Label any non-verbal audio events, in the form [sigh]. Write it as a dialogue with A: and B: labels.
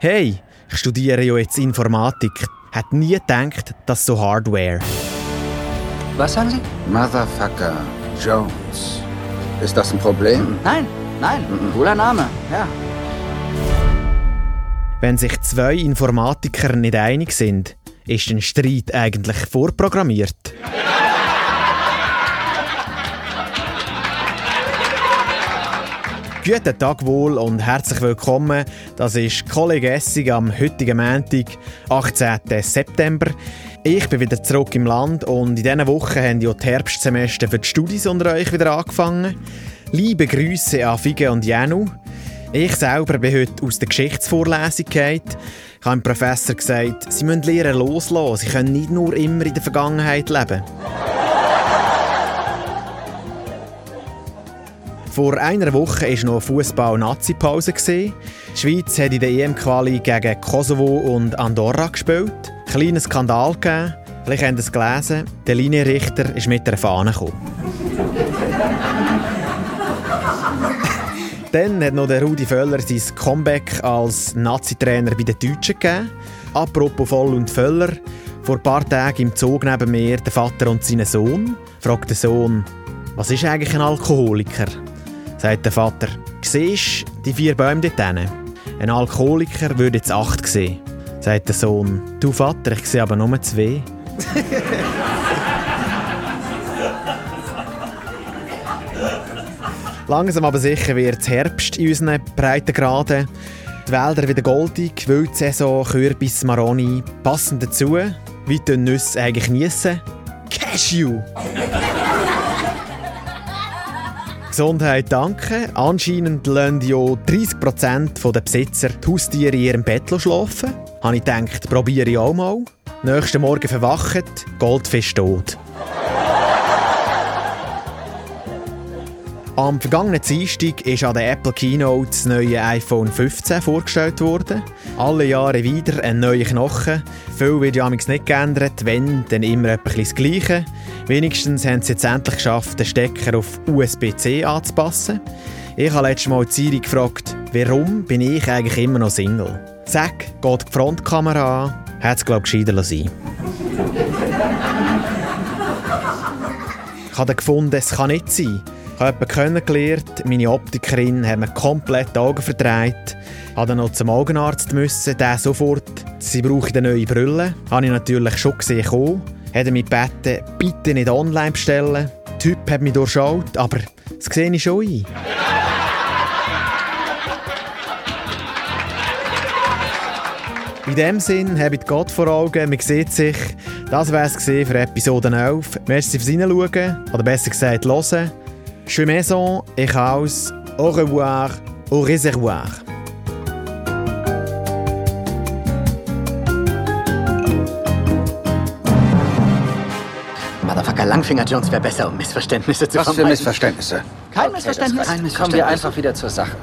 A: Hey, ich studiere ja jetzt Informatik. Hat nie gedacht, dass so Hardware.
B: Was sagen Sie?
C: Motherfucker Jones. Ist das ein Problem?
B: Nein, nein, cooler Name, ja.
A: Wenn sich zwei Informatiker nicht einig sind, ist ein Streit eigentlich vorprogrammiert. Guten Tag wohl und herzlich willkommen. Das ist Kollege Essig am heutigen Montag, 18. September. Ich bin wieder zurück im Land und in dieser Woche haben die Herbstsemester für die Studis unter euch wieder angefangen. Liebe Grüße an Fige und Janu. Ich selber bin heute aus der Geschichtsvorlesung gefallen. Ich habe dem Professor gesagt, sie müssen lernen loslassen. Sie können nicht nur immer in der Vergangenheit leben. Vor einer Woche war noch Fußball-Nazi-Pause. Die Schweiz hat in der EM-Quali gegen Kosovo und Andorra gespielt. Kleiner Skandal gegeben. Vielleicht habt ihr es gelesen. Der Linienrichter ist mit der Fahne gekommen. [laughs] Dann hat noch der Rudi Völler sein Comeback als Nazi-Trainer bei den Deutschen gegeben. Apropos Voll und Völler. Vor ein paar Tagen im Zug neben mir der Vater und sein Sohn. Fragt der Sohn, was ist eigentlich ein Alkoholiker? Sagt der Vater. Siehst die vier Bäume dort hinten? Ein Alkoholiker würde jetzt acht sehen, sagt der Sohn. Du Vater, ich sehe aber nur zwei. [laughs] Langsam aber sicher wird es Herbst in unseren Breitengraden. Die Wälder wieder goldig, Wildsaison, Kürbis, Maroni passen dazu. Wie die Nüsse eigentlich niessen. Cashew! Gesundheit danke. Anscheinend lassen ja 30% der Besitzer die Haustiere in ihrem Bett schlafen. Habe ich gedacht, probiere ich auch mal. Nächsten Morgen verwacht, Goldfisch tot. Am vergangenen Dienstag ist an der Apple Keynote das neue iPhone 15 vorgestellt worden. Alle Jahre wieder ein neuer Knochen. Viel wird ja nicht geändert, wenn, dann immer etwas das Gleiche. Wenigstens haben sie jetzt endlich geschafft, den Stecker auf USB-C anzupassen. Ich habe letztes Mal Siri gefragt, warum bin ich eigentlich immer noch Single? Zack, geht die Frontkamera an, hat es glaube ich gescheiter sein Ich habe gefunden, es kann nicht sein. Ich habe jemanden kennengelernt, meine Optikerin hat mir komplett die Augen verdreht. Ich dann noch zum Augenarzt müssen, der sofort, sie brauche eine neue Brille. Habe ich natürlich schon gesehen kommen. Hat mich gebeten, bitte nicht online bestellen. Der Typ hat mich durchschaut, aber das sehe ich schon ein. In dem Sinn habe ich Gott vor Augen, man sieht sich. Das wäre es für Episode 11. Merci fürs Reinschauen, oder besser gesagt, hören. Je suis maison et house. Au revoir, au réservoir.
B: Motherfucker Langfinger Jones wäre besser, um Missverständnisse zu
C: Was für. Missverständnisse?
B: Kein Missverständnis.
C: Kein
B: Kommen
C: Missverständnis.
B: wir einfach wieder zur Sache.